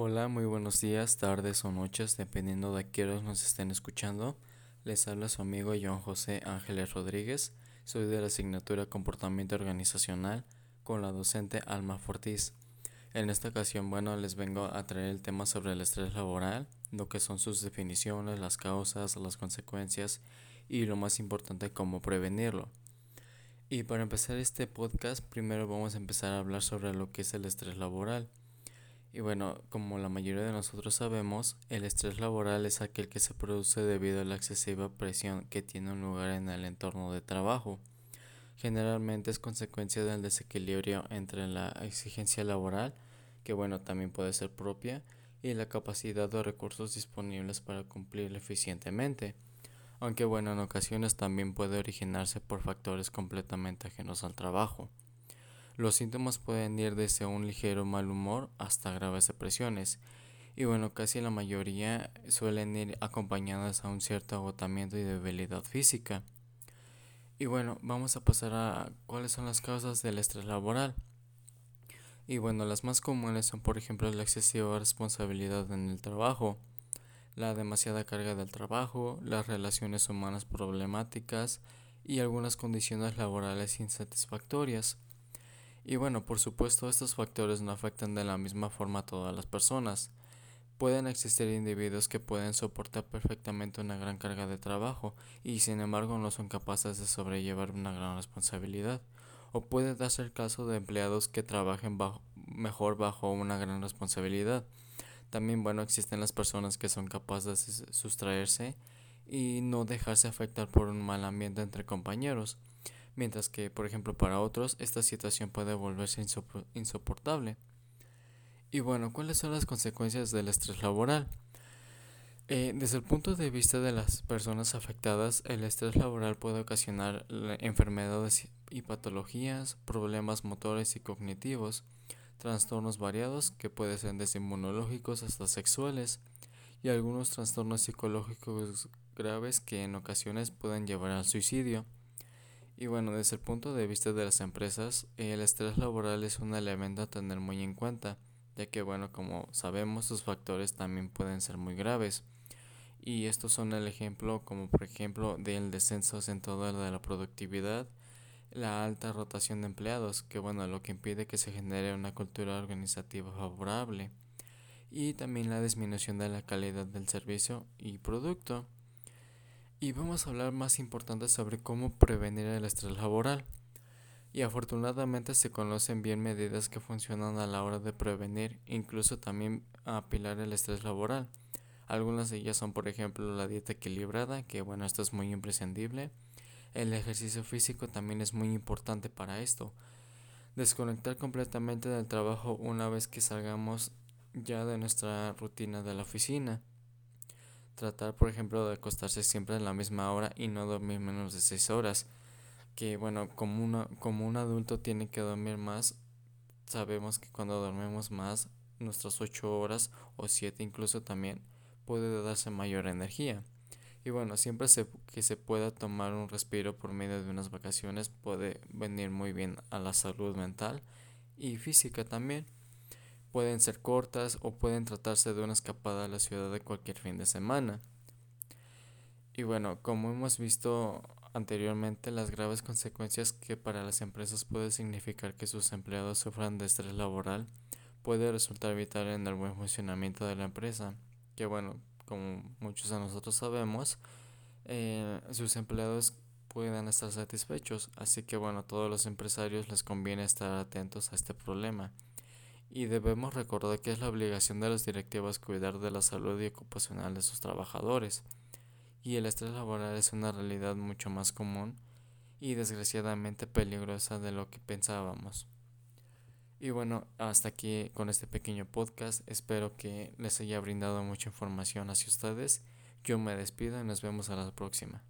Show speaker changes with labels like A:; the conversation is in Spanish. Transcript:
A: Hola, muy buenos días, tardes o noches, dependiendo de a qué nos estén escuchando. Les habla su amigo John José Ángeles Rodríguez. Soy de la asignatura Comportamiento Organizacional con la docente Alma Fortis. En esta ocasión, bueno, les vengo a traer el tema sobre el estrés laboral, lo que son sus definiciones, las causas, las consecuencias y lo más importante, cómo prevenirlo. Y para empezar este podcast, primero vamos a empezar a hablar sobre lo que es el estrés laboral. Y bueno, como la mayoría de nosotros sabemos, el estrés laboral es aquel que se produce debido a la excesiva presión que tiene un lugar en el entorno de trabajo. Generalmente es consecuencia del desequilibrio entre la exigencia laboral, que bueno, también puede ser propia, y la capacidad de recursos disponibles para cumplir eficientemente. Aunque bueno, en ocasiones también puede originarse por factores completamente ajenos al trabajo. Los síntomas pueden ir desde un ligero mal humor hasta graves depresiones. Y bueno, casi la mayoría suelen ir acompañadas a un cierto agotamiento y debilidad física. Y bueno, vamos a pasar a cuáles son las causas del estrés laboral. Y bueno, las más comunes son por ejemplo la excesiva responsabilidad en el trabajo, la demasiada carga del trabajo, las relaciones humanas problemáticas y algunas condiciones laborales insatisfactorias. Y bueno, por supuesto estos factores no afectan de la misma forma a todas las personas. Pueden existir individuos que pueden soportar perfectamente una gran carga de trabajo y sin embargo no son capaces de sobrellevar una gran responsabilidad. O puede darse el caso de empleados que trabajen mejor bajo una gran responsabilidad. También, bueno, existen las personas que son capaces de sustraerse y no dejarse afectar por un mal ambiente entre compañeros mientras que, por ejemplo, para otros esta situación puede volverse insoportable. Y bueno, ¿cuáles son las consecuencias del estrés laboral? Eh, desde el punto de vista de las personas afectadas, el estrés laboral puede ocasionar enfermedades y patologías, problemas motores y cognitivos, trastornos variados que pueden ser desde inmunológicos hasta sexuales y algunos trastornos psicológicos graves que en ocasiones pueden llevar al suicidio. Y bueno, desde el punto de vista de las empresas, el estrés laboral es un elemento a tener muy en cuenta, ya que bueno, como sabemos, sus factores también pueden ser muy graves. Y estos son el ejemplo, como por ejemplo, del descenso lo de la productividad, la alta rotación de empleados, que bueno, lo que impide que se genere una cultura organizativa favorable, y también la disminución de la calidad del servicio y producto. Y vamos a hablar más importante sobre cómo prevenir el estrés laboral. Y afortunadamente se conocen bien medidas que funcionan a la hora de prevenir, incluso también apilar el estrés laboral. Algunas de ellas son, por ejemplo, la dieta equilibrada, que bueno, esto es muy imprescindible. El ejercicio físico también es muy importante para esto. Desconectar completamente del trabajo una vez que salgamos ya de nuestra rutina de la oficina. Tratar, por ejemplo, de acostarse siempre a la misma hora y no dormir menos de 6 horas. Que bueno, como, una, como un adulto tiene que dormir más, sabemos que cuando dormimos más, nuestras 8 horas o 7 incluso también, puede darse mayor energía. Y bueno, siempre que se pueda tomar un respiro por medio de unas vacaciones puede venir muy bien a la salud mental y física también. Pueden ser cortas o pueden tratarse de una escapada a la ciudad de cualquier fin de semana. Y bueno, como hemos visto anteriormente, las graves consecuencias que para las empresas puede significar que sus empleados sufran de estrés laboral puede resultar vital en el buen funcionamiento de la empresa. Que bueno, como muchos de nosotros sabemos, eh, sus empleados puedan estar satisfechos. Así que bueno, a todos los empresarios les conviene estar atentos a este problema y debemos recordar que es la obligación de las directivas cuidar de la salud y ocupacional de sus trabajadores. Y el estrés laboral es una realidad mucho más común y desgraciadamente peligrosa de lo que pensábamos. Y bueno, hasta aquí con este pequeño podcast. Espero que les haya brindado mucha información hacia ustedes. Yo me despido y nos vemos a la próxima.